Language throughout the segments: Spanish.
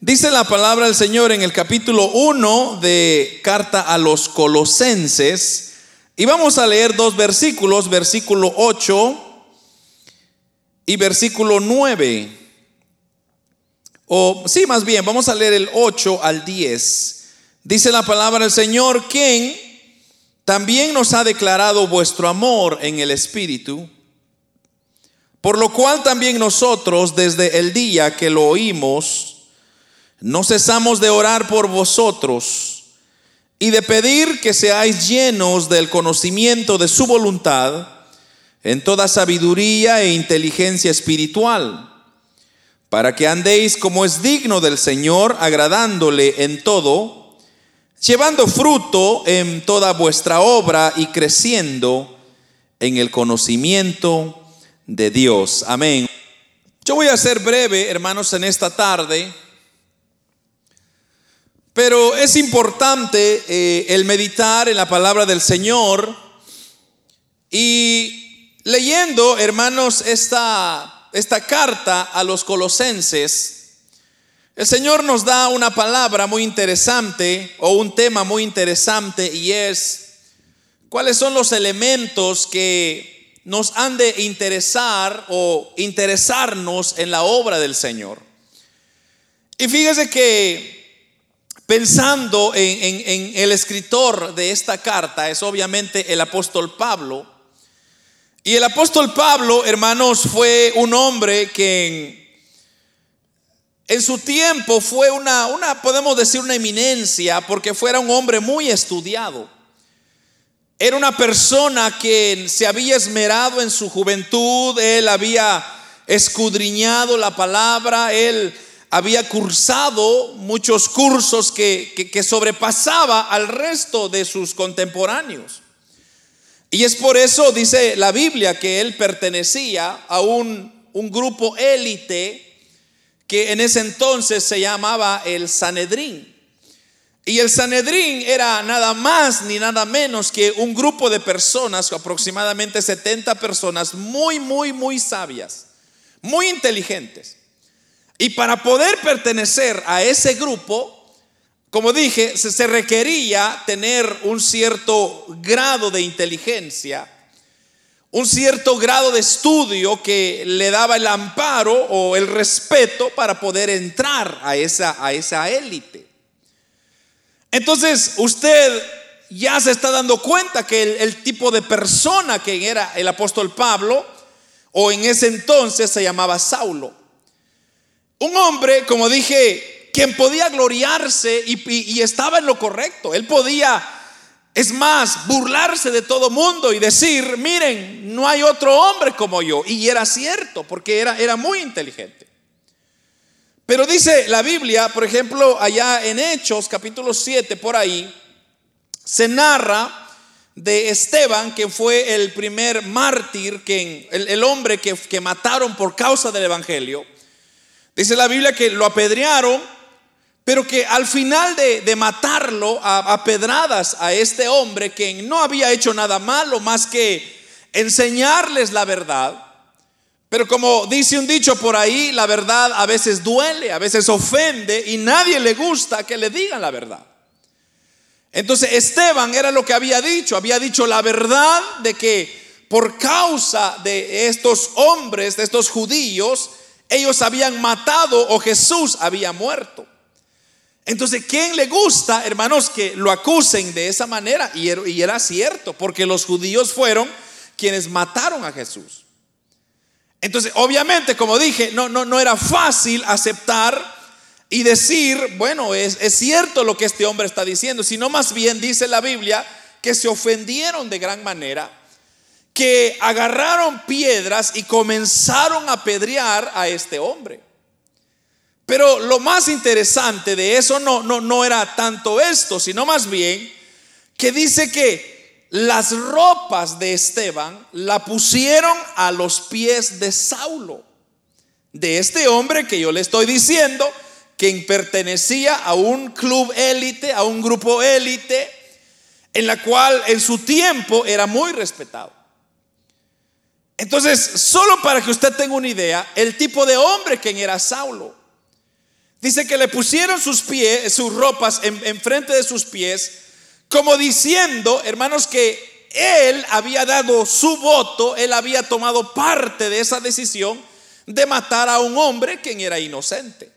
Dice la palabra del Señor en el capítulo 1 de carta a los colosenses. Y vamos a leer dos versículos, versículo 8 y versículo 9. O sí, más bien, vamos a leer el 8 al 10. Dice la palabra del Señor, quien también nos ha declarado vuestro amor en el Espíritu, por lo cual también nosotros desde el día que lo oímos, no cesamos de orar por vosotros y de pedir que seáis llenos del conocimiento de su voluntad en toda sabiduría e inteligencia espiritual, para que andéis como es digno del Señor, agradándole en todo, llevando fruto en toda vuestra obra y creciendo en el conocimiento de Dios. Amén. Yo voy a ser breve, hermanos, en esta tarde pero es importante eh, el meditar en la palabra del Señor y leyendo, hermanos, esta, esta carta a los colosenses, el Señor nos da una palabra muy interesante o un tema muy interesante y es cuáles son los elementos que nos han de interesar o interesarnos en la obra del Señor. Y fíjese que Pensando en, el escritor de esta carta, es obviamente el apóstol Pablo. Y el apóstol Pablo, hermanos, fue un hombre que en, su tiempo fue una, podemos decir, una eminencia, porque fuera un hombre muy estudiado. Era una persona que se había esmerado en su juventud, él había escudriñado la palabra, él había cursado muchos cursos que, sobrepasaba al resto de sus contemporáneos. Y es por eso, dice la Biblia, que él pertenecía a un, un grupo élite que en ese entonces se llamaba el Sanedrín. Y el Sanedrín era nada más ni nada menos que un grupo de personas, aproximadamente 70 personas, muy, muy, muy sabias, muy inteligentes. Y para poder pertenecer a ese grupo, como dije, se, requería tener un cierto grado de inteligencia, un cierto grado de estudio que le daba el amparo o el respeto para poder entrar a esa, a esa élite. Entonces, usted ya se está dando cuenta que el, el tipo de persona que era el apóstol Pablo, o en ese entonces se llamaba Saulo. Un hombre, como dije, quien podía gloriarse y, estaba en lo correcto. Él podía, es más, burlarse de todo mundo y decir, miren, no hay otro hombre como yo. Y era cierto, porque era, era muy inteligente. Pero dice la Biblia, por ejemplo, allá en Hechos, capítulo 7, por ahí, se narra de Esteban, que fue el primer mártir, que, el, hombre que, que mataron por causa del Evangelio. Dice la Biblia que lo apedrearon, pero que al final de, matarlo a, pedradas a este hombre que no había hecho nada malo más que enseñarles la verdad. Pero como dice un dicho por ahí, la verdad a veces duele, a veces ofende y nadie le gusta que le digan la verdad. Entonces Esteban era lo que había dicho, había dicho la verdad de que por causa de estos hombres, de estos judíos, ellos habían matado o Jesús había muerto. Entonces, ¿quién le gusta, hermanos, que lo acusen de esa manera? Y era, cierto, porque los judíos fueron quienes mataron a Jesús. Entonces, obviamente, como dije, no, no, no era fácil aceptar y decir, bueno, es, es cierto lo que este hombre está diciendo, sino más bien dice la Biblia que se ofendieron de gran manera que agarraron piedras y comenzaron a apedrear a este hombre. Pero lo más interesante de eso no, no, no era tanto esto, sino más bien que dice que las ropas de Esteban la pusieron a los pies de Saulo, de este hombre que yo le estoy diciendo, que pertenecía a un club élite, a un grupo élite, en la cual en su tiempo era muy respetado. Entonces, solo para que usted tenga una idea, el tipo de hombre que era Saulo. Dice que le pusieron sus pies, sus ropas en, frente de sus pies, como diciendo, hermanos, que él había dado su voto, él había tomado parte de esa decisión de matar a un hombre quien era inocente.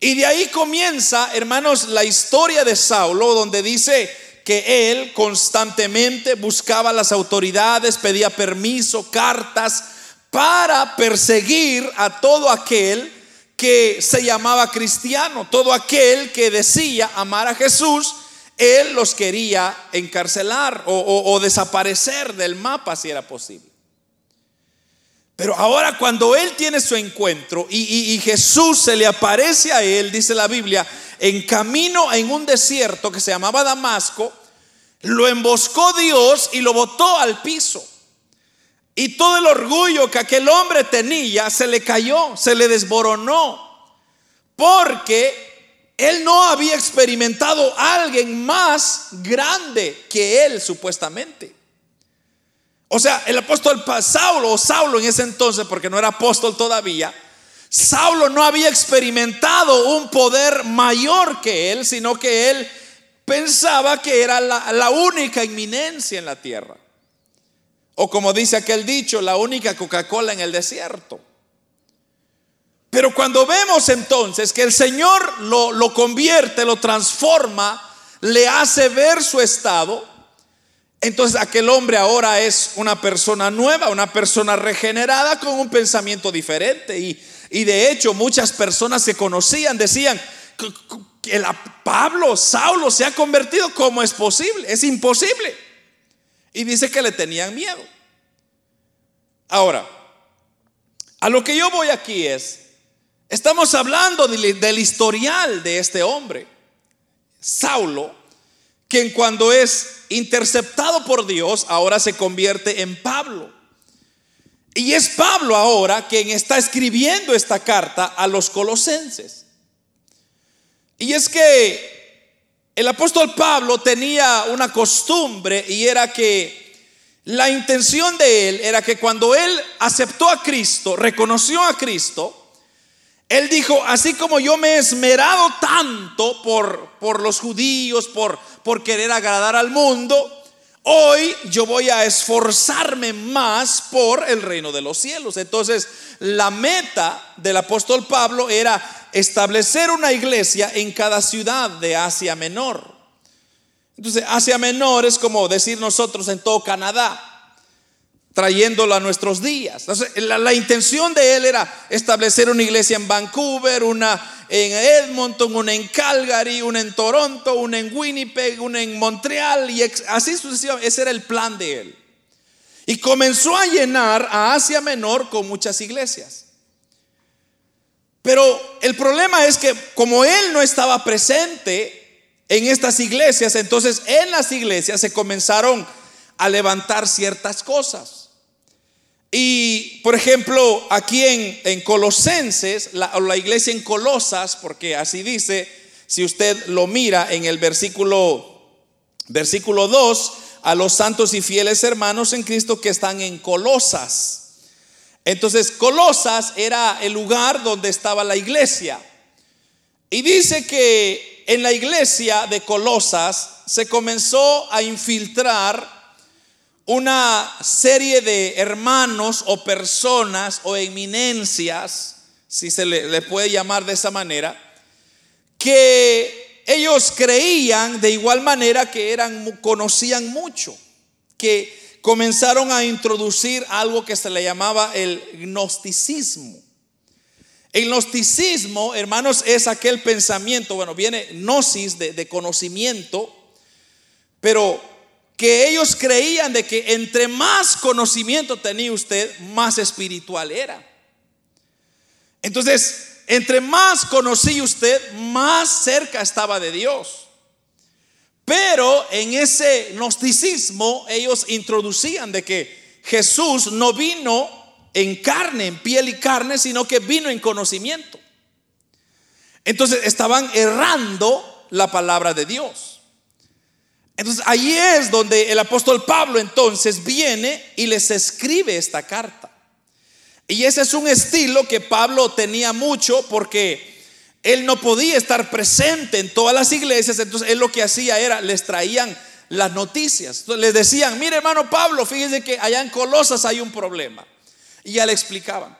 Y de ahí comienza, hermanos, la historia de Saulo, donde dice que él constantemente buscaba las autoridades, pedía permiso, cartas, para perseguir a todo aquel que se llamaba cristiano, todo aquel que decía amar a Jesús, él los quería encarcelar o, desaparecer del mapa si era posible. Pero ahora cuando él tiene su encuentro y, Jesús se le aparece a él, dice la Biblia, en camino en un desierto que se llamaba Damasco, lo emboscó Dios y lo botó al piso. Y todo el orgullo que aquel hombre tenía se le cayó, se le desboronó. Porque él no había experimentado a alguien más grande que él supuestamente. O sea, el apóstol Saulo, o Saulo en ese entonces, porque no era apóstol todavía, Saulo no había experimentado un poder mayor que él, sino que él pensaba que era la, única inminencia en la tierra. O como dice aquel dicho, la única Coca-Cola en el desierto. Pero cuando vemos entonces que el Señor lo, lo, convierte, lo transforma, le hace ver su estado, entonces aquel hombre ahora es una persona nueva, una persona regenerada con un pensamiento diferente. Y, y de hecho muchas personas que conocían decían que Pablo, Saulo se ha convertido. ¿Cómo es posible? Es imposible. Y dice que le tenían miedo. Ahora, a lo que yo voy aquí es, estamos hablando del historial de este hombre, Saulo, quien cuando es interceptado por Dios, ahora se convierte en Pablo. Y es Pablo ahora quien está escribiendo esta carta a los colosenses. Y es que el apóstol Pablo tenía una costumbre y era que la intención de él era que cuando él aceptó a Cristo, reconoció a Cristo, él dijo, así como yo me he esmerado tanto por, por los judíos, por, por querer agradar al mundo, hoy yo voy a esforzarme más por el reino de los cielos. Entonces, la meta del apóstol Pablo era establecer una iglesia en cada ciudad de Asia Menor. Entonces, Asia Menor es como decir nosotros en todo Canadá trayéndolo a nuestros días. la, intención de él era establecer una iglesia en Vancouver, una en Edmonton, una en Calgary, una en Toronto, una en Winnipeg, una en Montreal y así sucesivamente. Ese era el plan de él. Y comenzó a llenar a Asia Menor con muchas iglesias. Pero el problema es que como él no estaba presente en estas iglesias, entonces en las iglesias se comenzaron a levantar ciertas cosas. Y, por ejemplo, aquí en, Colosenses, la, la, iglesia en Colosas, porque así dice, si usted lo mira en el versículo, versículo 2, a los santos y fieles hermanos en Cristo que están en Colosas. Entonces, Colosas era el lugar donde estaba la iglesia. Y dice que en la iglesia de Colosas se comenzó a infiltrar una serie de hermanos o personas o eminencias, si se le, puede llamar de esa manera, que ellos creían de igual manera que eran conocían mucho, que comenzaron a introducir algo que se le llamaba el gnosticismo. El gnosticismo, hermanos, es aquel pensamiento, bueno, viene gnosis de, de conocimiento, pero que ellos creían de que entre más conocimiento tenía usted, más espiritual era. Entonces, entre más conocía usted, más cerca estaba de Dios. Pero en ese gnosticismo ellos introducían de que Jesús no vino en carne, en piel y carne, sino que vino en conocimiento. Entonces estaban errando la palabra de Dios. Entonces ahí es donde el apóstol Pablo entonces viene y les escribe esta carta. Y ese es un estilo que Pablo tenía mucho porque él no podía estar presente en todas las iglesias, entonces él lo que hacía era, les traían las noticias. Entonces les decían, mire hermano Pablo, fíjese que allá en Colosas hay un problema. Y ya le explicaban.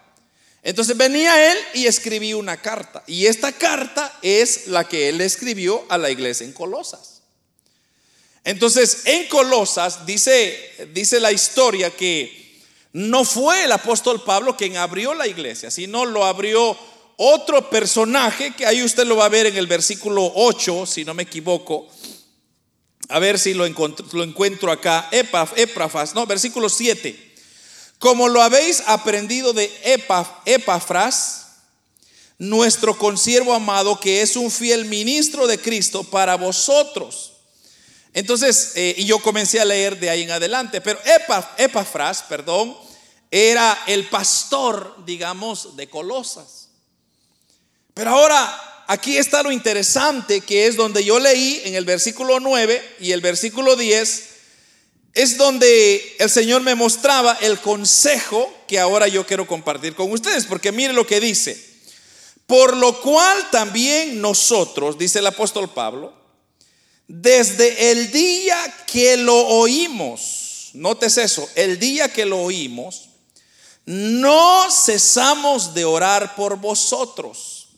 Entonces venía él y escribía una carta. Y esta carta es la que él escribió a la iglesia en Colosas. Entonces en Colosas dice, dice la historia que no fue el apóstol Pablo quien abrió la iglesia, sino lo abrió otro personaje que ahí usted lo va a ver en el versículo 8, si no me equivoco. A ver si lo encuentro, lo encuentro acá. Epafras, no, versículo 7. Como lo habéis aprendido de Epafras, nuestro consiervo amado, que es un fiel ministro de Cristo para vosotros. Entonces, eh, y yo comencé a leer de ahí en adelante, pero Epafras, perdón, era el pastor, digamos, de Colosas. Pero ahora, aquí está lo interesante, que es donde yo leí en el versículo 9 y el versículo 10, es donde el Señor me mostraba el consejo que ahora yo quiero compartir con ustedes, porque mire lo que dice. Por lo cual también nosotros, dice el apóstol Pablo, desde el día que lo oímos, notes eso, el día que lo oímos, no cesamos de orar por vosotros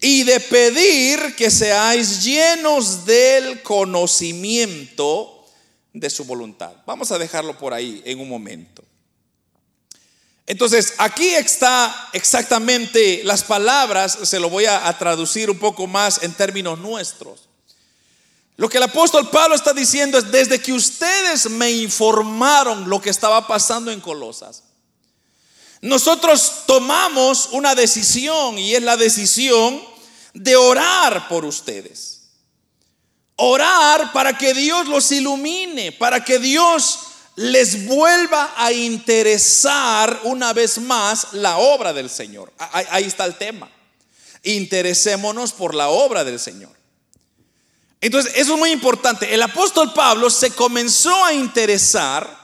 y de pedir que seáis llenos del conocimiento de su voluntad. Vamos a dejarlo por ahí en un momento. Entonces, aquí está exactamente las palabras, se lo voy a, traducir un poco más en términos nuestros. Lo que el apóstol Pablo está diciendo es, desde que ustedes me informaron lo que estaba pasando en Colosas, nosotros tomamos una decisión y es la decisión de orar por ustedes. Orar para que Dios los ilumine, para que Dios les vuelva a interesar una vez más la obra del Señor. Ahí está el tema. Interesémonos por la obra del Señor. Entonces, eso es muy importante. El apóstol Pablo se comenzó a interesar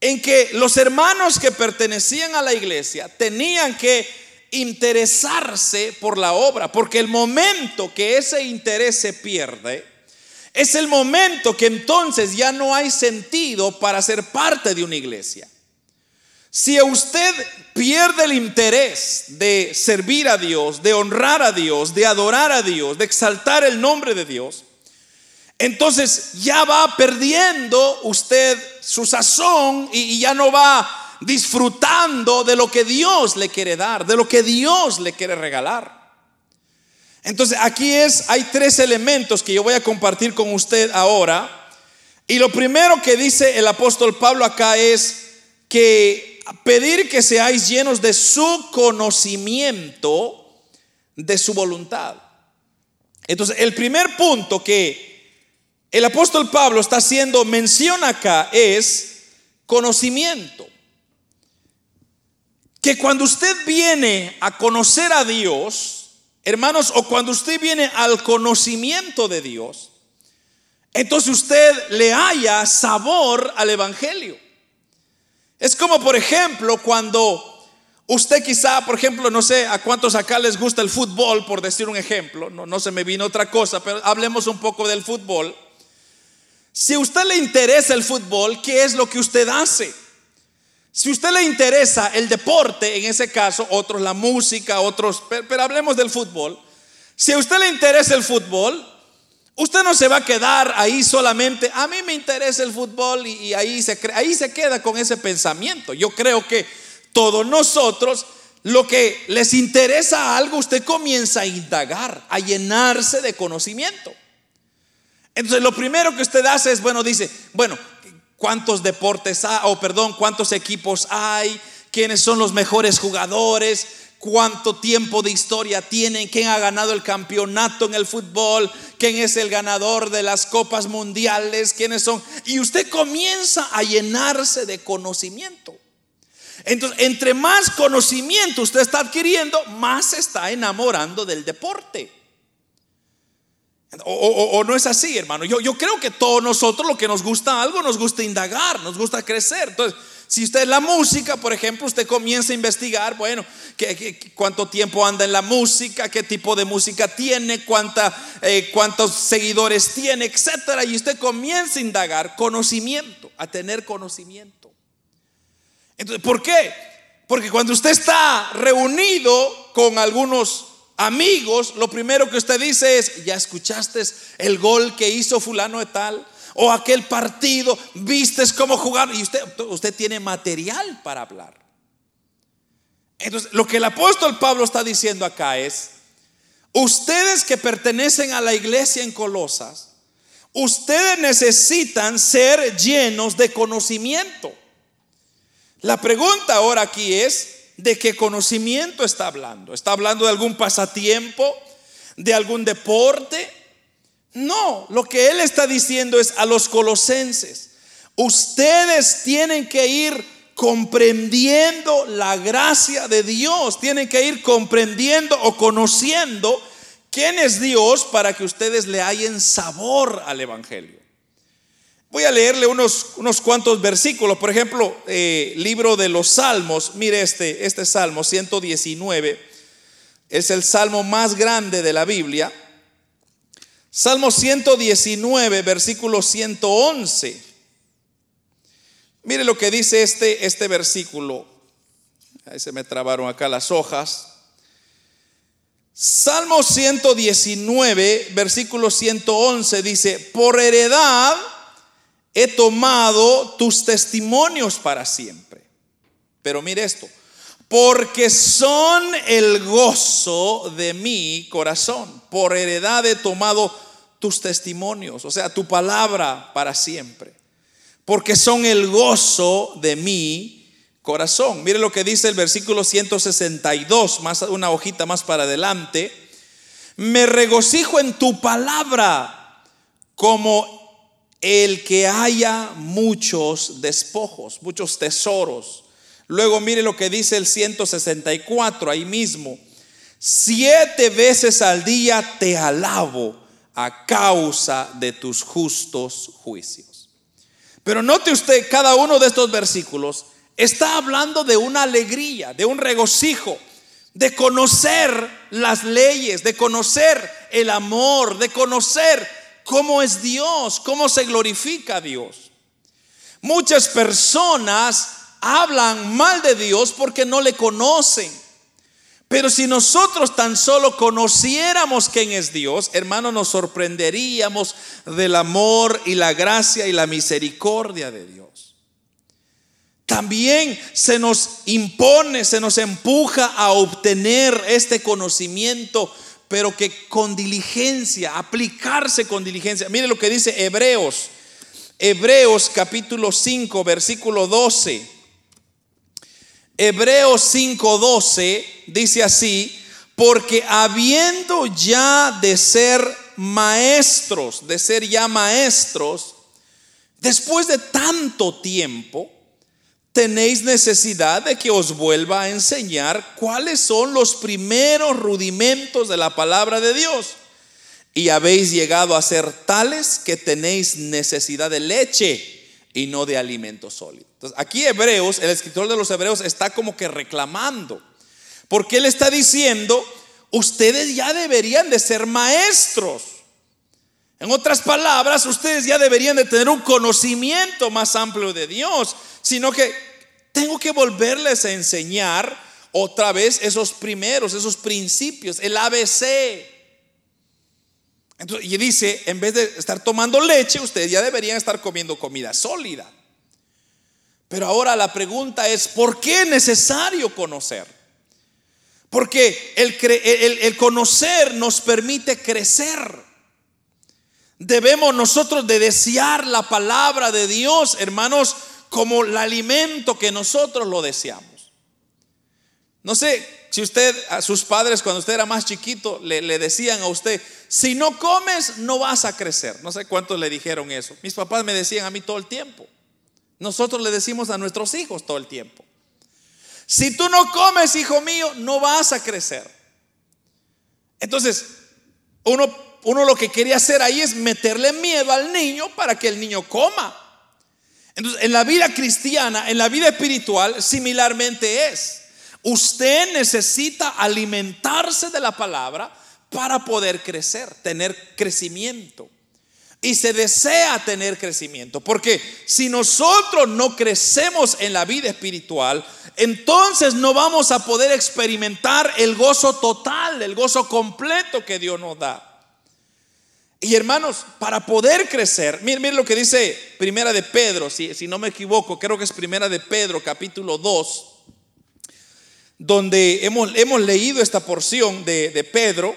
en que los hermanos que pertenecían a la iglesia tenían que interesarse por la obra, porque el momento que ese interés se pierde, es el momento que entonces ya no hay sentido para ser parte de una iglesia. Si usted pierde el interés de servir a Dios, de honrar a Dios, de adorar a Dios, de exaltar el nombre de Dios, entonces ya va perdiendo usted su sazón y, ya no va disfrutando de lo que Dios le quiere dar, de lo que Dios le quiere regalar. Entonces aquí es, hay tres elementos que yo voy a compartir con usted ahora. Y lo primero que dice el apóstol Pablo acá es que pedir que seáis llenos de su conocimiento, de su voluntad. Entonces el primer punto que el apóstol Pablo está haciendo mención acá es conocimiento. Que cuando usted viene a conocer a Dios, hermanos, o cuando usted viene al conocimiento de Dios, entonces usted le haya sabor al Evangelio. Es como, por ejemplo, cuando usted quizá, por ejemplo, no sé a cuántos acá les gusta el fútbol, por decir un ejemplo, no, no se me vino otra cosa, pero hablemos un poco del fútbol. Si a usted le interesa el fútbol, ¿qué es lo que usted hace? Si a usted le interesa el deporte, en ese caso, otros la música, otros, pero, hablemos del fútbol. Si a usted le interesa el fútbol, usted no se va a quedar ahí solamente, a mí me interesa el fútbol y, ahí, se, ahí se queda con ese pensamiento. Yo creo que todos nosotros, lo que les interesa algo, usted comienza a indagar, a llenarse de conocimiento. Entonces lo primero que usted hace es, bueno, dice, bueno, ¿cuántos deportes hay? O perdón, ¿cuántos equipos hay? ¿Quiénes son los mejores jugadores? ¿Cuánto tiempo de historia tienen? ¿Quién ha ganado el campeonato en el fútbol? ¿Quién es el ganador de las copas mundiales? ¿Quiénes son? Y usted comienza a llenarse de conocimiento. Entonces, entre más conocimiento usted está adquiriendo, más se está enamorando del deporte. O, no es así, hermano. Yo, yo creo que todos nosotros lo que nos gusta algo, nos gusta indagar, nos gusta crecer. Entonces, Si usted es la música, por ejemplo, usted comienza a investigar, bueno, cuánto tiempo anda en la música, qué tipo de música tiene, cuánta, eh, cuántos seguidores tiene, etcétera. Y usted comienza a indagar conocimiento, a tener conocimiento. Entonces, ¿por qué? Porque cuando usted está reunido con algunos amigos, lo primero que usted dice es, ¿ya escuchaste el gol que hizo fulano de tal? O aquel partido, vistes cómo jugar y usted, usted tiene material para hablar. Entonces, lo que el apóstol Pablo está diciendo acá es, ustedes que pertenecen a la iglesia en Colosas, ustedes necesitan ser llenos de conocimiento. La pregunta ahora aquí es, ¿de qué conocimiento está hablando? ¿Está hablando de algún pasatiempo? ¿De algún deporte? No, lo que él está diciendo es a los colosenses, ustedes tienen que ir comprendiendo la gracia de Dios, tienen que ir comprendiendo o conociendo quién es Dios para que ustedes le hayan sabor al Evangelio. Voy a leerle unos, unos cuantos versículos, por ejemplo, eh, libro de los Salmos, mire este, este Salmo 119, es el salmo más grande de la Biblia. Salmo 119, versículo 111. Mire lo que dice este, este versículo. Ahí se me trabaron acá las hojas. Salmo 119, versículo 111 dice, por heredad he tomado tus testimonios para siempre. Pero mire esto, porque son el gozo de mi corazón. Por heredad he tomado tus testimonios, o sea, tu palabra para siempre. Porque son el gozo de mi corazón. Mire lo que dice el versículo 162, más una hojita más para adelante. Me regocijo en tu palabra como el que haya muchos despojos, muchos tesoros. Luego mire lo que dice el 164 ahí mismo. Siete veces al día te alabo a causa de tus justos juicios. Pero note usted, cada uno de estos versículos está hablando de una alegría, de un regocijo, de conocer las leyes, de conocer el amor, de conocer cómo es Dios, cómo se glorifica a Dios. Muchas personas hablan mal de Dios porque no le conocen. Pero si nosotros tan solo conociéramos quién es Dios, hermano, nos sorprenderíamos del amor y la gracia y la misericordia de Dios. También se nos impone, se nos empuja a obtener este conocimiento, pero que con diligencia, aplicarse con diligencia. Mire lo que dice Hebreos, Hebreos capítulo 5, versículo 12. Hebreos 5:12 dice así, porque habiendo ya de ser maestros, de ser ya maestros, después de tanto tiempo, tenéis necesidad de que os vuelva a enseñar cuáles son los primeros rudimentos de la palabra de Dios. Y habéis llegado a ser tales que tenéis necesidad de leche y no de alimento sólido. Entonces, aquí Hebreos, el escritor de los Hebreos está como que reclamando, porque él está diciendo, ustedes ya deberían de ser maestros. En otras palabras, ustedes ya deberían de tener un conocimiento más amplio de Dios, sino que tengo que volverles a enseñar otra vez esos primeros, esos principios, el ABC y dice, en vez de estar tomando leche, ustedes ya deberían estar comiendo comida sólida. Pero ahora la pregunta es, ¿por qué es necesario conocer? Porque el, el conocer nos permite crecer. Debemos nosotros de desear la palabra de Dios, hermanos, como el alimento que nosotros lo deseamos. No sé si usted, a sus padres cuando usted era más chiquito, le, le decían a usted, si no comes, no vas a crecer. No sé cuántos le dijeron eso. Mis papás me decían a mí todo el tiempo. Nosotros le decimos a nuestros hijos todo el tiempo. Si tú no comes, hijo mío, no vas a crecer. Entonces, uno, uno lo que quería hacer ahí es meterle miedo al niño para que el niño coma. Entonces, en la vida cristiana, en la vida espiritual, similarmente es. Usted necesita alimentarse de la palabra para poder crecer, tener crecimiento. Y se desea tener crecimiento. Porque si nosotros no crecemos en la vida espiritual, entonces no vamos a poder experimentar el gozo total, el gozo completo que Dios nos da. Y hermanos, para poder crecer, miren, lo que dice Primera de Pedro, si, no me equivoco, creo que es Primera de Pedro, capítulo 2, donde hemos, hemos leído esta porción de, de Pedro.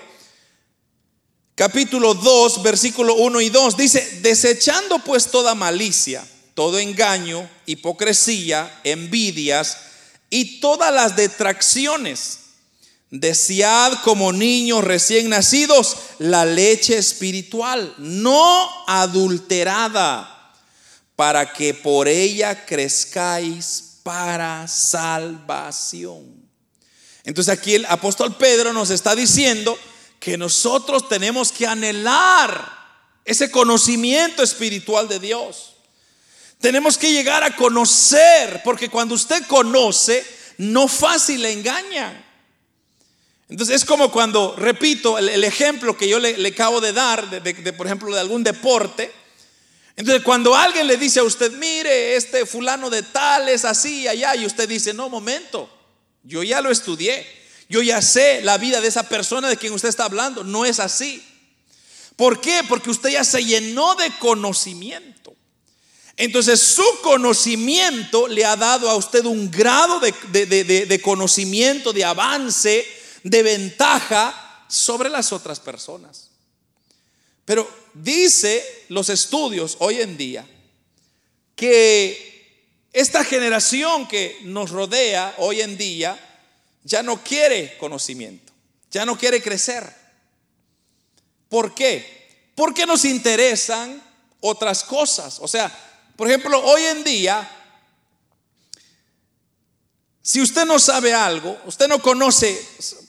Capítulo 2, versículo 1 y 2, dice, desechando pues toda malicia, todo engaño, hipocresía, envidias y todas las detracciones, desead como niños recién nacidos la leche espiritual, no adulterada, para que por ella crezcáis para salvación. Entonces aquí el apóstol Pedro nos está diciendo, que nosotros tenemos que anhelar ese conocimiento espiritual de Dios. Tenemos que llegar a conocer, porque cuando usted conoce, no fácil le engaña. Entonces es como cuando, repito, el, ejemplo que yo le, acabo de dar, de, por ejemplo, de algún deporte. Entonces cuando alguien le dice a usted, mire, este fulano de tal es así y allá, y usted dice, no, momento, yo ya lo estudié. Yo ya sé la vida de esa persona de quien usted está hablando. No es así. ¿Por qué? Porque usted ya se llenó de conocimiento. Entonces su conocimiento le ha dado a usted un grado de, conocimiento, de avance, de ventaja sobre las otras personas. Pero dice los estudios hoy en día que esta generación que nos rodea hoy en día ya no quiere conocimiento, ya no quiere crecer. ¿Por qué? Porque nos interesan otras cosas. O sea, por ejemplo, hoy en día, si usted no sabe algo, usted no conoce,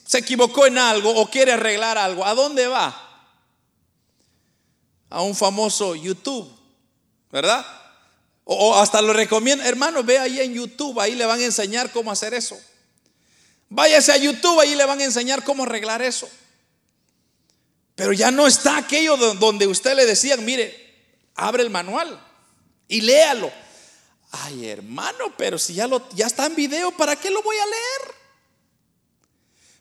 se equivocó en algo o quiere arreglar algo, ¿a dónde va? A un famoso YouTube, ¿verdad? O, hasta lo recomiendo, hermano, ve ahí en YouTube, ahí le van a enseñar cómo hacer eso. Váyase a YouTube, ahí le van a enseñar cómo arreglar eso. Pero ya no está aquello donde usted le decía, mire, abre el manual y léalo. Ay, hermano, pero si ya, lo, ya está en video, ¿para qué lo voy a leer?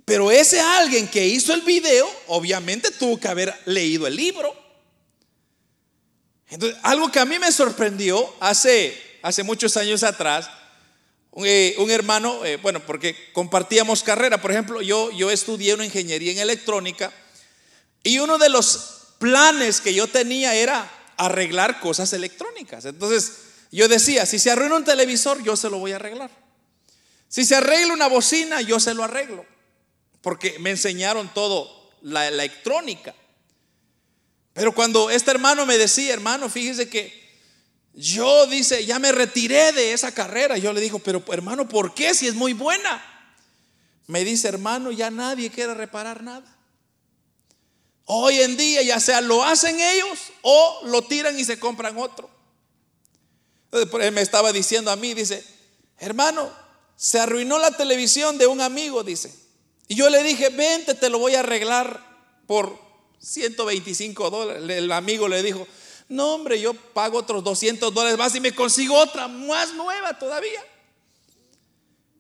Pero ese alguien que hizo el video, obviamente tuvo que haber leído el libro. Entonces, algo que a mí me sorprendió hace, hace muchos años atrás, eh, un, hermano, eh, bueno, porque compartíamos carrera, por ejemplo, yo, yo estudié una ingeniería en electrónica y uno de los planes que yo tenía era arreglar cosas electrónicas. Entonces yo decía, si se arruina un televisor, yo se lo voy a arreglar. Si se arregla una bocina, yo se lo arreglo. Porque me enseñaron todo, la electrónica. Pero cuando este hermano me decía, hermano, fíjese que yo dice, ya me retiré de esa carrera. Yo le digo, pero hermano, ¿por qué? Si es muy buena. Me dice, hermano, ya nadie quiere reparar nada. Hoy en día ya sea lo hacen ellos o lo tiran y se compran otro. Entonces, me estaba diciendo a mí, dice, hermano, se arruinó la televisión de un amigo, dice. Y yo le dije, vente, te lo voy a arreglar por 125 dólares. El amigo le dijo, no, hombre, yo pago otros 200 dólares más y me consigo otra más nueva todavía.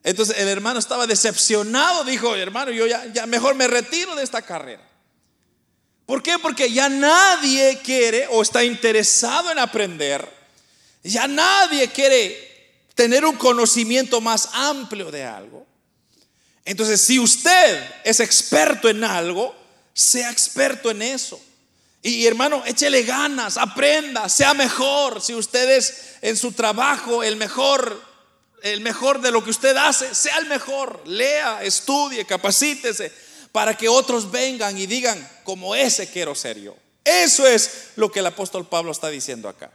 Entonces el hermano estaba decepcionado, dijo, hermano, yo ya, ya mejor me retiro de esta carrera. ¿Por qué? Porque ya nadie quiere o está interesado en aprender. Ya nadie quiere tener un conocimiento más amplio de algo. Entonces, si usted es experto en algo, sea experto en eso. Y hermano, échele ganas, aprenda, sea mejor. Si usted es en su trabajo el mejor, el mejor de lo que usted hace, sea el mejor. Lea, estudie, capacítese para que otros vengan y digan, como ese quiero ser yo. Eso es lo que el apóstol Pablo está diciendo acá.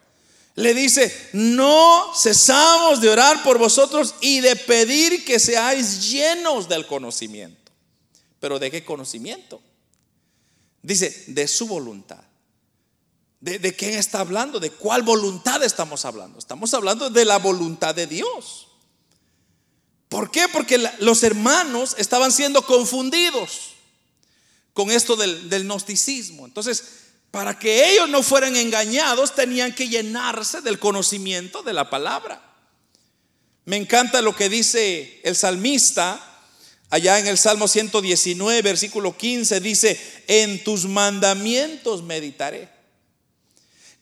Le dice, no cesamos de orar por vosotros y de pedir que seáis llenos del conocimiento. Pero ¿de qué conocimiento? Dice, de su voluntad. ¿De, ¿De quién está hablando? ¿De cuál voluntad estamos hablando? Estamos hablando de la voluntad de Dios. ¿Por qué? Porque los hermanos estaban siendo confundidos con esto del, del gnosticismo. Entonces, para que ellos no fueran engañados, tenían que llenarse del conocimiento de la palabra. Me encanta lo que dice el salmista allá en el Salmo 119, versículo 15, dice, en tus mandamientos meditaré.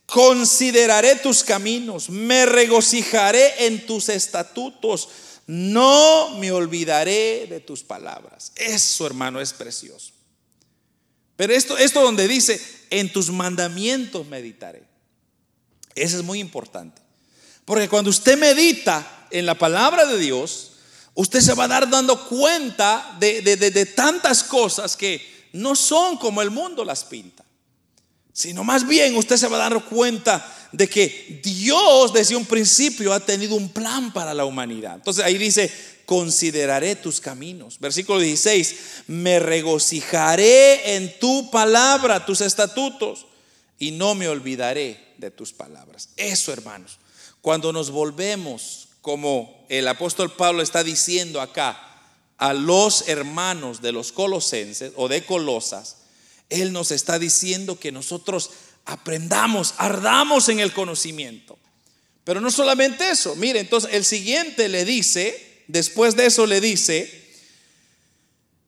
Consideraré tus caminos, me regocijaré en tus estatutos, no me olvidaré de tus palabras. Eso, hermano, es precioso. Pero esto, esto donde dice, en tus mandamientos meditaré. Eso es muy importante. Porque cuando usted medita en la palabra de Dios, usted se va a dar dando cuenta de, de tantas cosas que no son como el mundo las pinta. Sino más bien usted se va a dar cuenta de que Dios desde un principio ha tenido un plan para la humanidad. Entonces ahí dice, consideraré tus caminos. Versículo 16, me regocijaré en tu palabra, tus estatutos, y no me olvidaré de tus palabras. Eso, hermanos, cuando nos volvemos, como el apóstol Pablo está diciendo acá, a los hermanos de los colosenses o de Colosas, él nos está diciendo que nosotros aprendamos, ardamos en el conocimiento. Pero no solamente eso, mire, entonces el siguiente le dice, Después de eso le dice,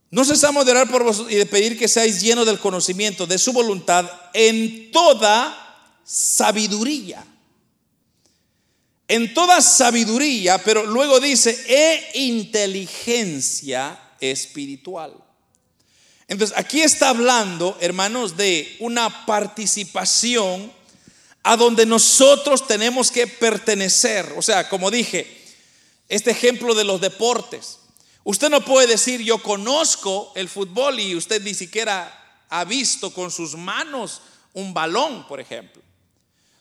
no cesamos de orar por vosotros y de pedir que seáis llenos del conocimiento de su voluntad en toda sabiduría. En toda sabiduría, pero luego dice, e inteligencia espiritual. Entonces, aquí está hablando, hermanos, de una participación a donde nosotros tenemos que pertenecer. O sea, como dije, este ejemplo de los deportes. Usted no puede decir yo conozco el fútbol y usted ni siquiera ha visto con sus manos un balón, por ejemplo.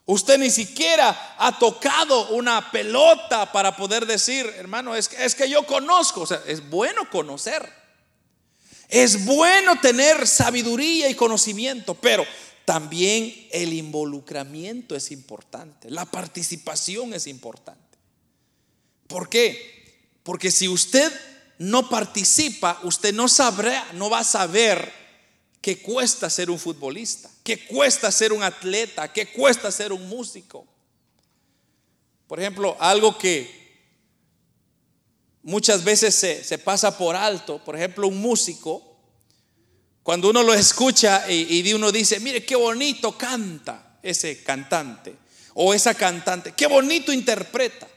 Usted ni siquiera ha tocado una pelota para poder decir, hermano, es que, es que yo conozco. O sea, es bueno conocer. Es bueno tener sabiduría y conocimiento, pero también el involucramiento es importante. La participación es importante. ¿Por qué? Porque si usted no participa, usted no sabrá, no va a saber qué cuesta ser un futbolista, qué cuesta ser un atleta, qué cuesta ser un músico. Por ejemplo, algo que muchas veces se, pasa por alto, por ejemplo, un músico, cuando uno lo escucha y, y uno dice, mire qué bonito canta ese cantante o esa cantante, qué bonito interpreta.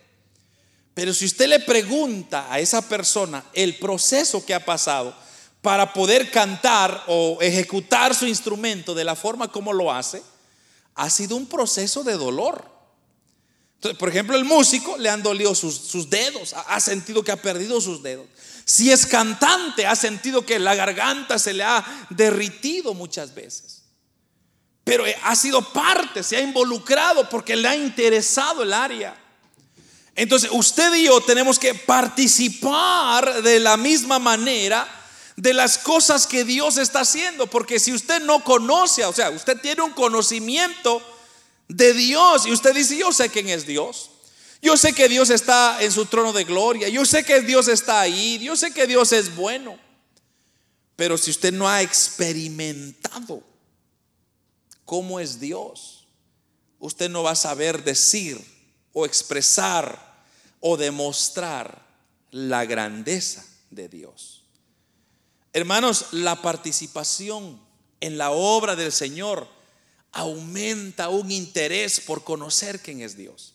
Pero si usted le pregunta a esa persona el proceso que ha pasado para poder cantar o ejecutar su instrumento de la forma como lo hace, ha sido un proceso de dolor. Por ejemplo, el músico le han dolido sus, dedos, ha sentido que ha perdido sus dedos. Si es cantante, ha sentido que la garganta se le ha derritido muchas veces. Pero ha sido parte, se ha involucrado porque le ha interesado el área. Entonces usted y yo tenemos que participar de la misma manera de las cosas que Dios está haciendo, porque si usted no conoce, o sea, usted tiene un conocimiento de Dios y usted dice, yo sé quién es Dios. Yo sé que Dios está en su trono de gloria, yo sé que Dios está ahí, yo sé que Dios es bueno. Pero si usted no ha experimentado cómo es Dios, usted no va a saber decir o expresar o demostrar la grandeza de Dios. Hermanos, la participación en la obra del Señor aumenta un interés por conocer quién es Dios.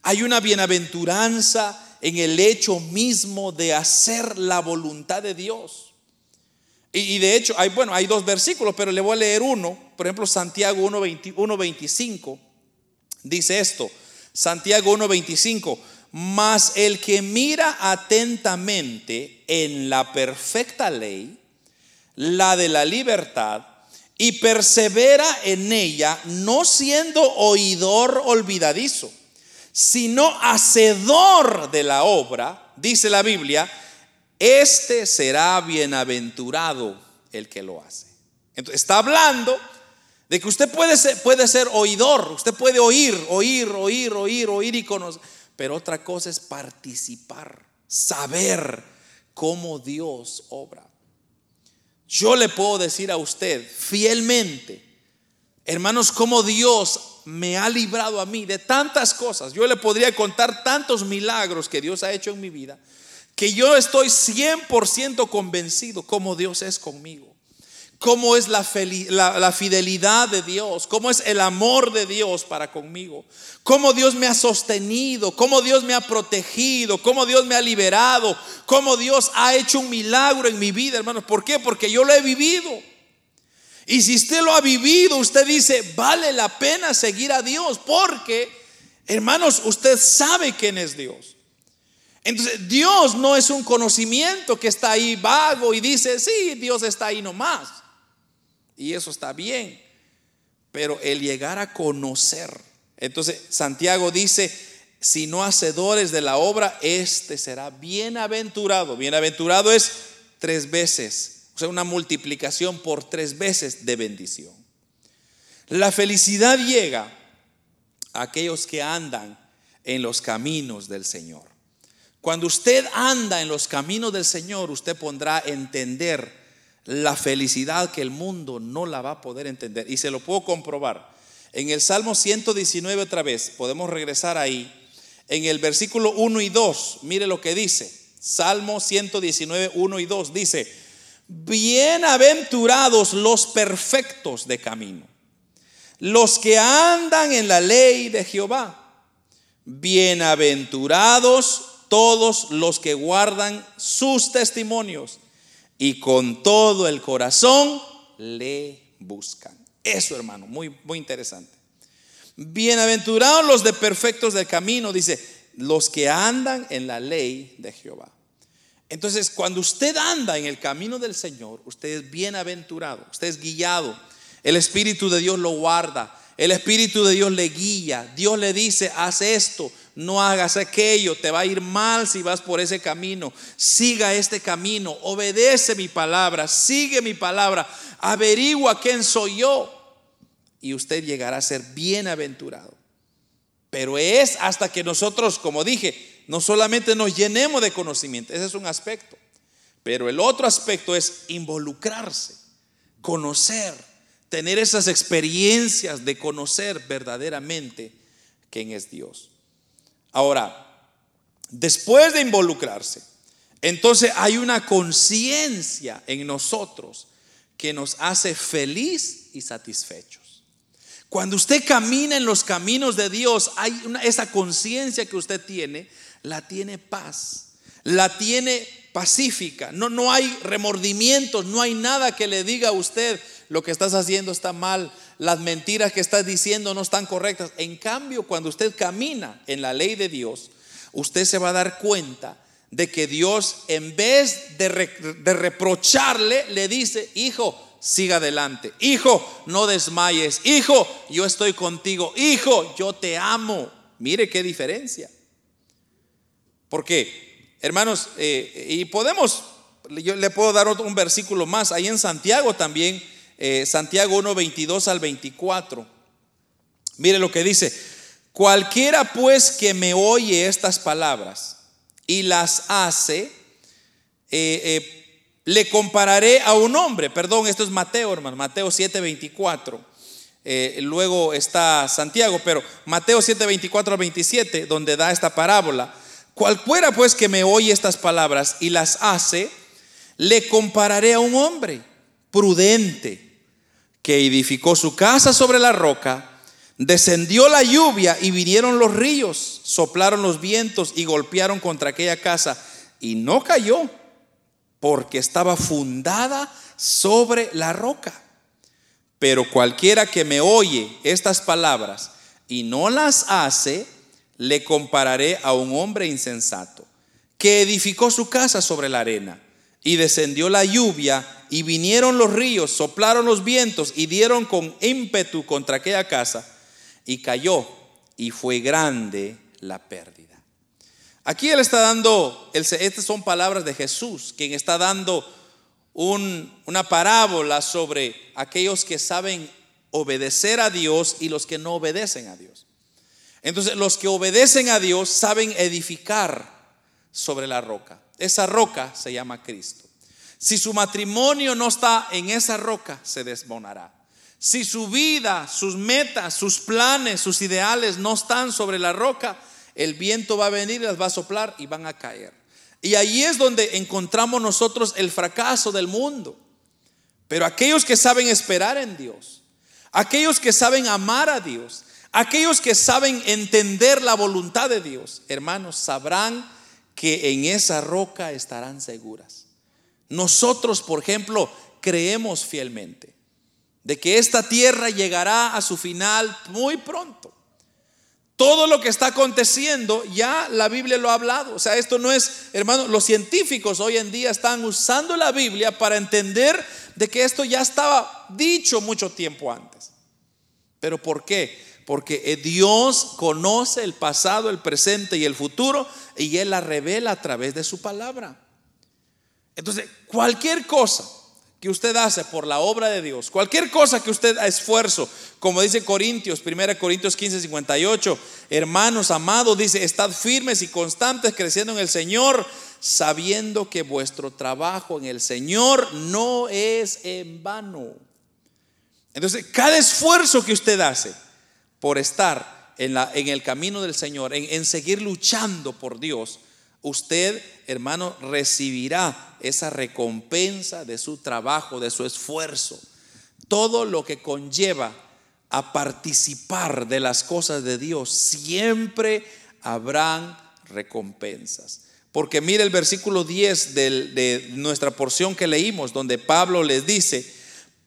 Hay una bienaventuranza en el hecho mismo de hacer la voluntad de Dios. Y, de hecho, hay, bueno, hay dos versículos, pero le voy a leer uno. Por ejemplo, Santiago 1.25 dice esto. Santiago 1.25 mas el que mira atentamente en la perfecta ley, la de la libertad, y persevera en ella, no siendo oidor olvidadizo, sino hacedor de la obra, dice la Biblia, este será bienaventurado el que lo hace. Entonces, está hablando De que usted puede ser, puede ser oidor, usted puede oír, oír, oír, oír, oír y conocer. Pero otra cosa es participar, saber cómo Dios obra. Yo le puedo decir a usted fielmente, hermanos, cómo Dios me ha librado a mí de tantas cosas. Yo le podría contar tantos milagros que Dios ha hecho en mi vida, que yo estoy 100% convencido cómo Dios es conmigo cómo es la, fidelidad de Dios, cómo es el amor de Dios para conmigo, cómo Dios me ha sostenido, cómo Dios me ha protegido, cómo Dios me ha liberado, cómo Dios ha hecho un milagro en mi vida, hermanos. ¿Por qué? Porque yo lo he vivido. Y si usted lo ha vivido, usted dice, vale la pena seguir a Dios, porque, hermanos, usted sabe quién es Dios. Entonces, Dios no es un conocimiento que está ahí vago y dice, sí, Dios está ahí nomás y eso está bien, pero el llegar a conocer. Entonces Santiago dice, si no hacedores de la obra, este será bienaventurado. Bienaventurado es tres veces, o sea, una multiplicación por tres veces de bendición. La felicidad llega a aquellos que andan en los caminos del Señor. Cuando usted anda en los caminos del Señor, usted pondrá a entender la felicidad que el mundo no la va a poder entender. Y se lo puedo comprobar. En el Salmo 119 otra vez, podemos regresar ahí. En el versículo 1 y 2, mire lo que dice. Salmo 119, 1 y 2 dice, bienaventurados los perfectos de camino, los que andan en la ley de Jehová. Bienaventurados todos los que guardan sus testimonios y con todo el corazón le buscan. Eso, hermano, muy, muy interesante. Bienaventurados los de perfectos del camino, dice, los que andan en la ley de Jehová. Entonces, cuando usted anda en el camino del Señor, usted es bienaventurado, usted es guiado. El Espíritu de Dios lo guarda, el Espíritu de Dios le guía. Dios le dice, haz esto, no hagas aquello, te va a ir mal si vas por ese camino. Siga este camino, obedece mi palabra, sigue mi palabra, averigua quién soy yo y usted llegará a ser bienaventurado. Pero es hasta que nosotros, como dije, no solamente nos llenemos de conocimiento, ese es un aspecto, pero el otro aspecto es involucrarse, conocer, tener esas experiencias de conocer verdaderamente quién es Dios. Ahora, después de involucrarse, entonces hay una conciencia en nosotros que nos hace feliz y satisfechos. Cuando usted camina en los caminos de Dios, hay esa conciencia que usted tiene, la tiene paz, la tiene pacífica. No, no hay remordimientos, no hay nada que le diga a usted lo que estás haciendo está mal, las mentiras que estás diciendo no están correctas. En cambio, cuando usted camina en la ley de Dios, usted se va a dar cuenta de que Dios, en vez de, reprocharle, le dice, hijo, siga adelante. Hijo, no desmayes. Hijo, yo estoy contigo. Hijo, yo te amo. Mire qué diferencia. Porque, hermanos, eh, y podemos, yo le puedo dar un versículo más. Ahí en Santiago también eh, Santiago 1, 22 al 24. Mire lo que dice. Cualquiera pues que me oye estas palabras y las hace, eh, eh, le compararé a un hombre. Perdón, esto es Mateo, hermano. Mateo 7, 24. luego está Santiago, pero Mateo 7, 24 al 27, donde da esta parábola. Cualquiera pues que me oye estas palabras y las hace, le compararé a un hombre prudente que edificó su casa sobre la roca, descendió la lluvia y vinieron los ríos, soplaron los vientos y golpearon contra aquella casa y no cayó porque estaba fundada sobre la roca. Pero cualquiera que me oye estas palabras y no las hace, le compararé a un hombre insensato que edificó su casa sobre la arena y descendió la lluvia y vinieron los ríos, soplaron los vientos y dieron con ímpetu contra aquella casa y cayó y fue grande la pérdida. Aquí él está dando, estas son palabras de Jesús, quien está dando una parábola sobre aquellos que saben obedecer a Dios y los que no obedecen a Dios. Entonces, los que obedecen a Dios saben edificar sobre la roca. Esa roca se llama Cristo. Si su matrimonio no está en esa roca, se desmonará. Si su vida, sus metas, sus planes, sus ideales no están sobre la roca, el viento va a venir, las va a soplar y van a caer. Y ahí es donde encontramos nosotros el fracaso del mundo. Pero aquellos que saben esperar en Dios, aquellos que saben amar a Dios, aquellos que saben entender la voluntad de Dios, hermanos, sabrán que en esa roca estarán seguras. Nosotros, por ejemplo, creemos fielmente de que esta tierra llegará a su final muy pronto. Todo lo que está aconteciendo, ya la Biblia lo ha hablado. O sea, esto no es, hermano, los científicos hoy en día están usando la Biblia para entender de que esto ya estaba dicho mucho tiempo antes. ¿Pero por qué? Porque eh, Dios conoce el pasado, el presente y el futuro y Él la revela a través de su palabra. Entonces, cualquier cosa que usted hace por la obra de Dios, cualquier cosa que usted esfuerzo, como dice Corintios, 1 Corintios 15, 58, hermanos amados, dice, estad firmes y constantes creciendo en el Señor, sabiendo que vuestro trabajo en el Señor no es en vano. Entonces, cada esfuerzo que usted hace por estar en, la, en el camino del Señor, en, en seguir luchando por Dios, usted, hermano, recibirá esa recompensa de su trabajo, de su esfuerzo. Todo lo que conlleva a participar de las cosas de Dios, siempre habrán recompensas. Porque mire el versículo 10 de nuestra porción que leímos, donde Pablo les dice,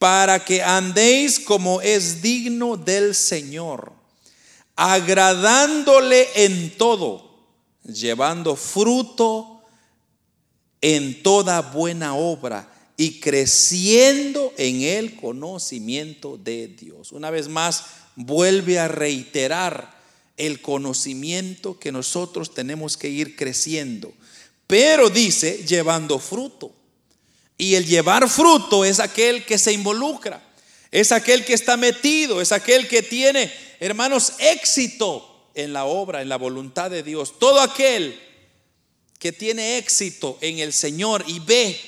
para que andéis como es digno del Señor, agradándole en todo llevando fruto en toda buena obra y creciendo en el conocimiento de Dios. Una vez más, vuelve a reiterar el conocimiento que nosotros tenemos que ir creciendo. Pero dice, llevando fruto. Y el llevar fruto es aquel que se involucra, es aquel que está metido, es aquel que tiene, hermanos, éxito en la obra, en la voluntad de Dios. Todo aquel que tiene éxito en el Señor y ve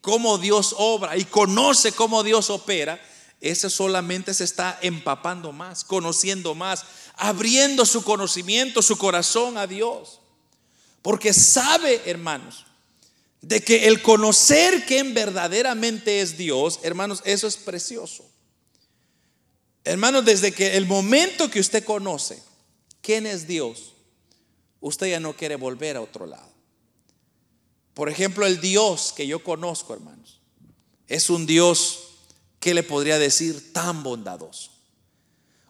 cómo Dios obra y conoce cómo Dios opera, ese solamente se está empapando más, conociendo más, abriendo su conocimiento, su corazón a Dios. Porque sabe, hermanos, de que el conocer quién verdaderamente es Dios, hermanos, eso es precioso. Hermanos, desde que el momento que usted conoce quién es Dios, usted ya no quiere volver a otro lado. Por ejemplo, el Dios que yo conozco, hermanos, es un Dios que le podría decir tan bondadoso.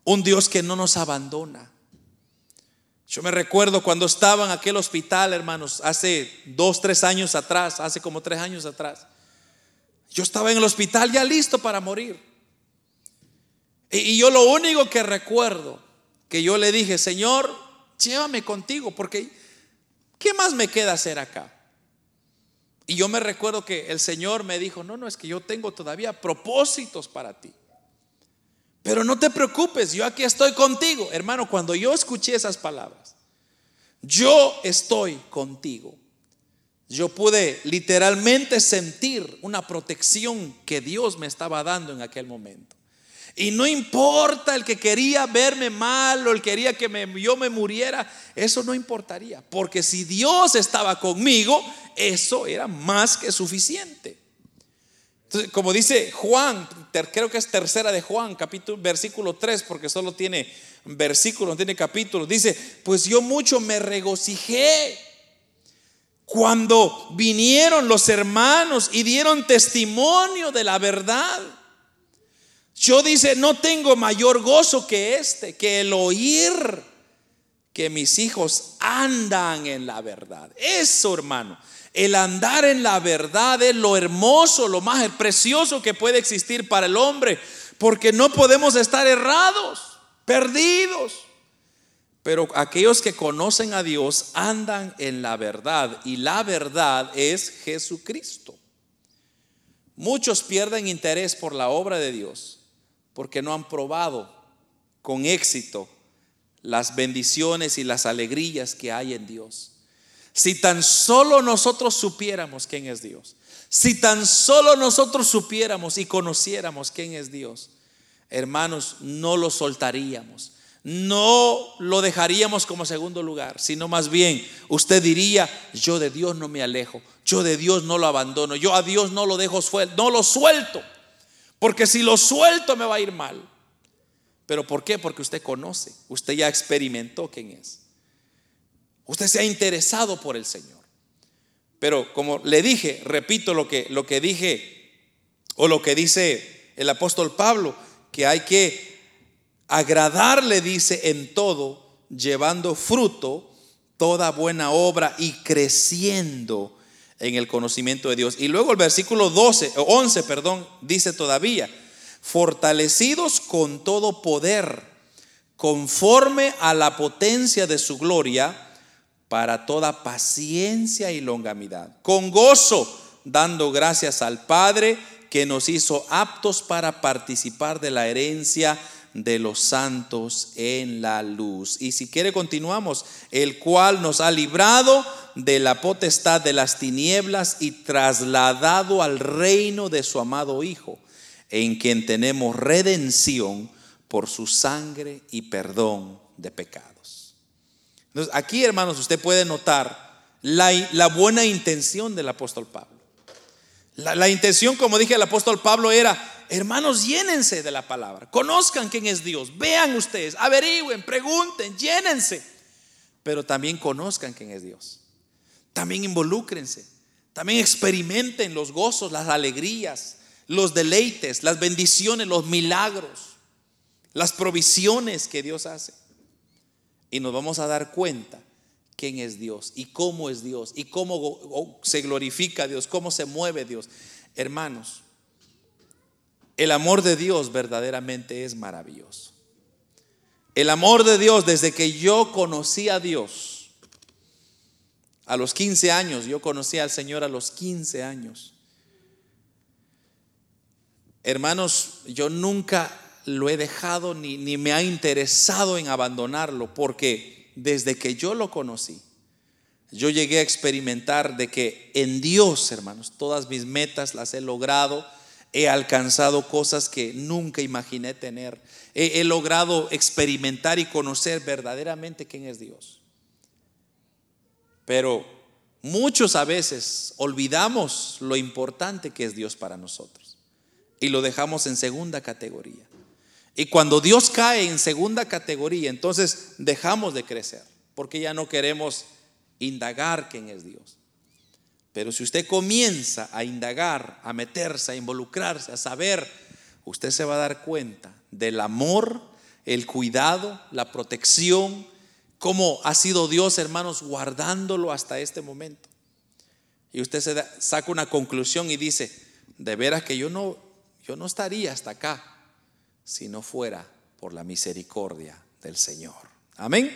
Un Dios que no nos abandona. Yo me recuerdo cuando estaba en aquel hospital, hermanos, hace dos, tres años atrás, hace como tres años atrás. Yo estaba en el hospital ya listo para morir. Y yo lo único que recuerdo que yo le dije, Señor, llévame contigo, porque ¿qué más me queda hacer acá? Y yo me recuerdo que el Señor me dijo, no, no, es que yo tengo todavía propósitos para ti. Pero no te preocupes, yo aquí estoy contigo. Hermano, cuando yo escuché esas palabras, yo estoy contigo. Yo pude literalmente sentir una protección que Dios me estaba dando en aquel momento. Y no importa el que quería verme mal o el que quería que yo me muriera, eso no importaría. Porque si Dios estaba conmigo, eso era más que suficiente. Como dice Juan, creo que es tercera de Juan, capítulo, versículo 3, porque solo tiene versículo, no tiene capítulo. Dice, pues yo mucho me regocijé cuando vinieron los hermanos y dieron testimonio de la verdad. Yo dice, no tengo mayor gozo que este, que el oír que mis hijos andan en la verdad. Eso, hermano, el andar en la verdad es lo hermoso, lo más precioso que puede existir para el hombre, porque no podemos estar errados, perdidos. Pero aquellos que conocen a Dios andan en la verdad y la verdad es Jesucristo. Muchos pierden interés por la obra de Dios porque no han probado con éxito las bendiciones y las alegrías que hay en Dios. Si tan solo nosotros supiéramos quién es Dios, si tan solo nosotros supiéramos y conociéramos quién es Dios, hermanos, no lo soltaríamos, no lo dejaríamos como segundo lugar, sino más bien usted diría, yo de Dios no me alejo, yo de Dios no lo abandono, yo a Dios no lo dejo suelto, no lo suelto. Porque si lo suelto me va a ir mal. ¿Pero por qué? Porque usted conoce, usted ya experimentó quién es. Usted se ha interesado por el Señor. Pero como le dije, repito lo que, lo que dije o lo que dice el apóstol Pablo, que hay que agradarle, dice, en todo, llevando fruto toda buena obra y creciendo en el conocimiento de Dios. Y luego el versículo 12, 11, perdón, dice todavía, fortalecidos con todo poder, conforme a la potencia de su gloria, para toda paciencia y longanimidad, con gozo, dando gracias al Padre que nos hizo aptos para participar de la herencia de los santos en la luz. Y si quiere continuamos, el cual nos ha librado de la potestad de las tinieblas y trasladado al reino de su amado Hijo, en quien tenemos redención por su sangre y perdón de pecados. Entonces, aquí, hermanos, usted puede notar la, buena intención del apóstol Pablo. La, la intención, como dije, el apóstol Pablo era hermanos, llénense de la palabra, conozcan quién es Dios, vean ustedes, averigüen, pregunten, llénense, pero también conozcan quién es Dios. También involúcrense, también experimenten los gozos, las alegrías, los deleites, las bendiciones, los milagros, las provisiones que Dios hace. Y nos vamos a dar cuenta quién es Dios y cómo es Dios y cómo se glorifica Dios, cómo se mueve Dios. Hermanos, el amor de Dios verdaderamente es maravilloso. El amor de Dios, desde que yo conocí a Dios, a los 15 años, yo conocí al Señor a los 15 años. Hermanos, yo nunca lo he dejado ni, ni me ha interesado en abandonarlo, porque desde que yo lo conocí, yo llegué a experimentar de que en Dios, hermanos, todas mis metas las he logrado he alcanzado cosas que nunca imaginé tener. He, logrado experimentar y conocer verdaderamente quién es Dios. Pero muchos a veces olvidamos lo importante que es Dios para nosotros y lo dejamos en segunda categoría. Y cuando Dios cae en segunda categoría, entonces dejamos de crecer, porque ya no queremos indagar quién es Dios. Pero si usted comienza a indagar, a meterse, a involucrarse, a saber, usted se va a dar cuenta del amor, el cuidado, la protección, cómo ha sido Dios, hermanos, guardándolo hasta este momento. Y usted se saca una conclusión y dice, de veras que yo no, yo no estaría hasta acá si no fuera por la misericordia del Señor. Amén.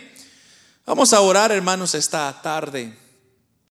Vamos a orar, hermanos, esta tarde.